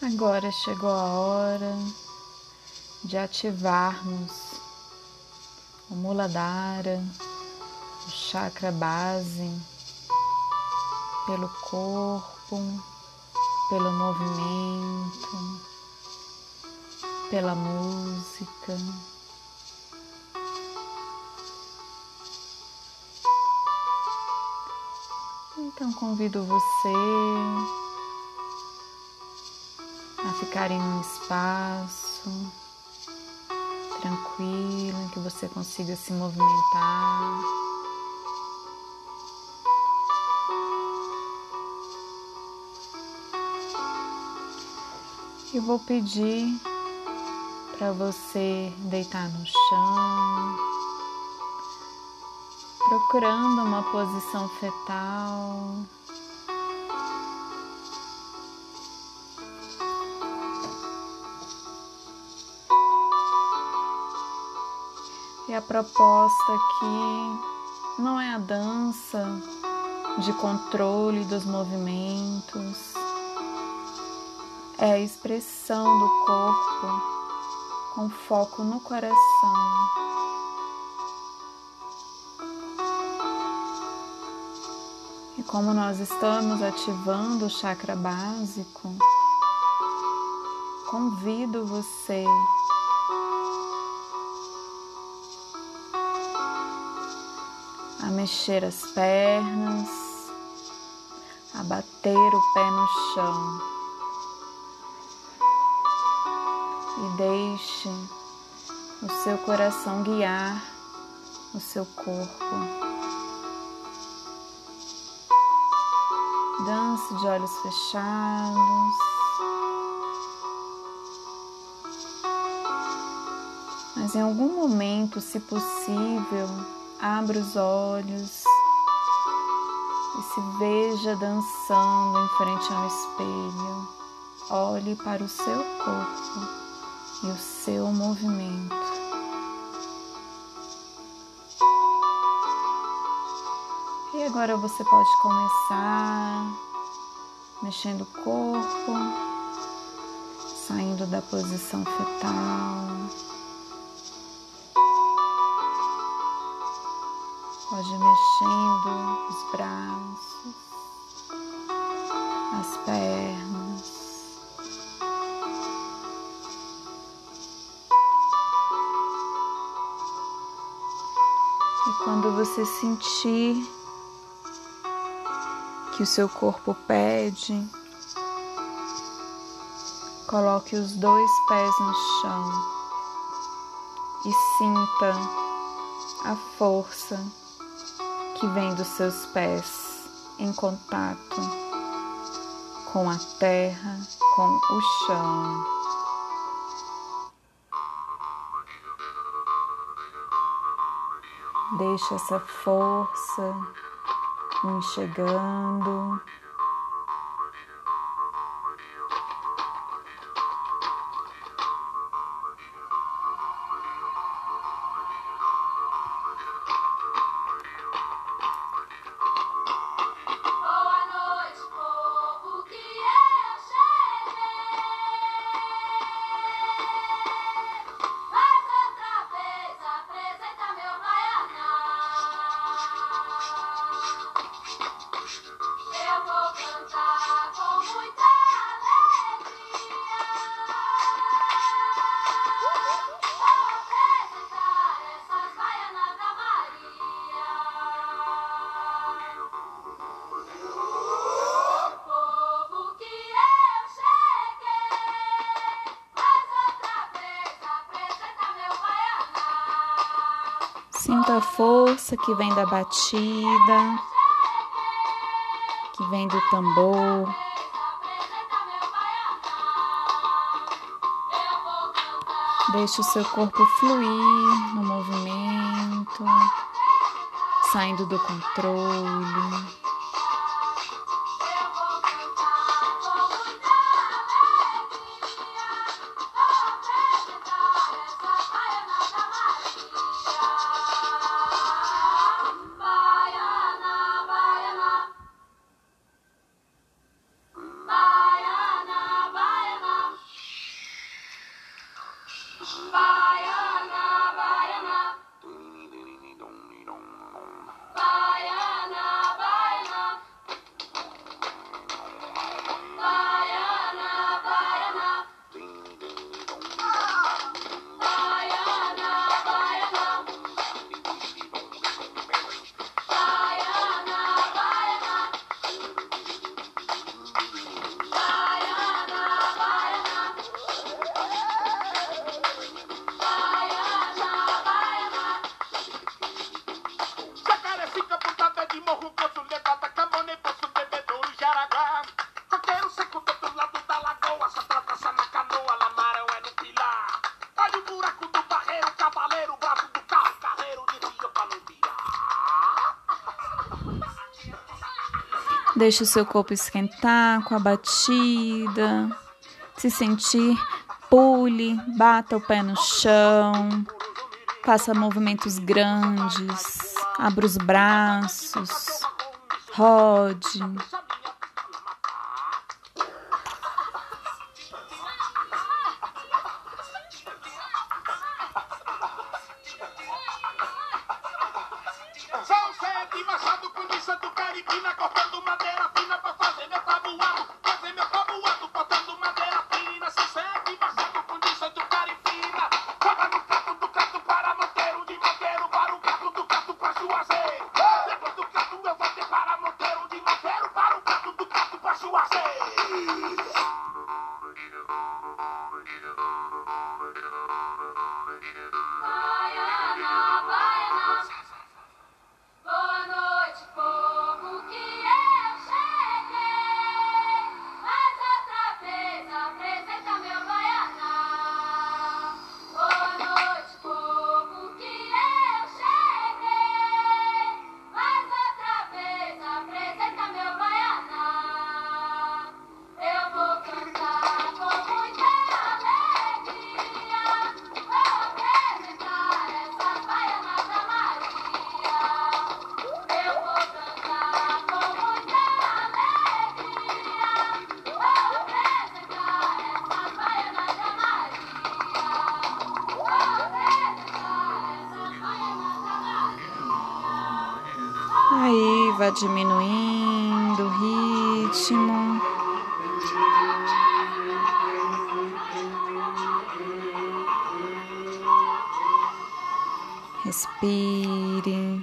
Agora chegou a hora de ativarmos o Muladhara, o chakra base, pelo corpo, pelo movimento, pela música. Então convido você ficar em um espaço tranquilo em que você consiga se movimentar. Eu vou pedir para você deitar no chão, procurando uma posição fetal. E a proposta aqui não é a dança de controle dos movimentos, é a expressão do corpo com foco no coração. E como nós estamos ativando o chakra básico, convido você a mexer as pernas, a bater o pé no chão. E deixe o seu coração guiar o seu corpo. Dance de olhos fechados. Mas em algum momento, se possível, abra os olhos e se veja dançando em frente ao espelho. Olhe para o seu corpo e o seu movimento. E agora você pode começar mexendo o corpo, saindo da posição fetal. Pode ir mexendo os braços, as pernas. E quando você sentir que o seu corpo pede, coloque os dois pés no chão e sinta a força que vem dos seus pés em contato com a terra, com o chão. Deixe essa força me chegando. Sinta a força que vem da batida, que vem do tambor. Deixe o seu corpo fluir no movimento, saindo do controle. Deixe o seu corpo esquentar com a batida, se sentir, pule, bata o pé no chão, faça movimentos grandes, abra os braços, rode. diminuindo o ritmo. Respire.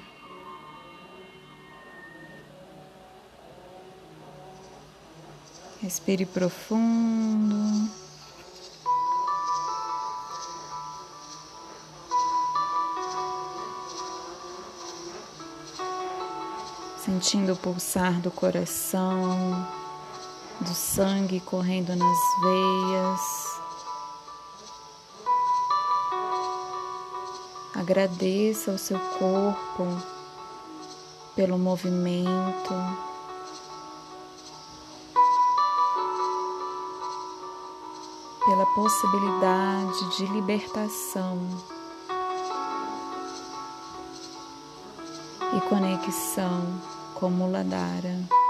Respire profundo. sentindo o pulsar do coração, do sangue correndo nas veias. Agradeça ao seu corpo pelo movimento. Pela possibilidade de libertação. e conexão com Muladhara.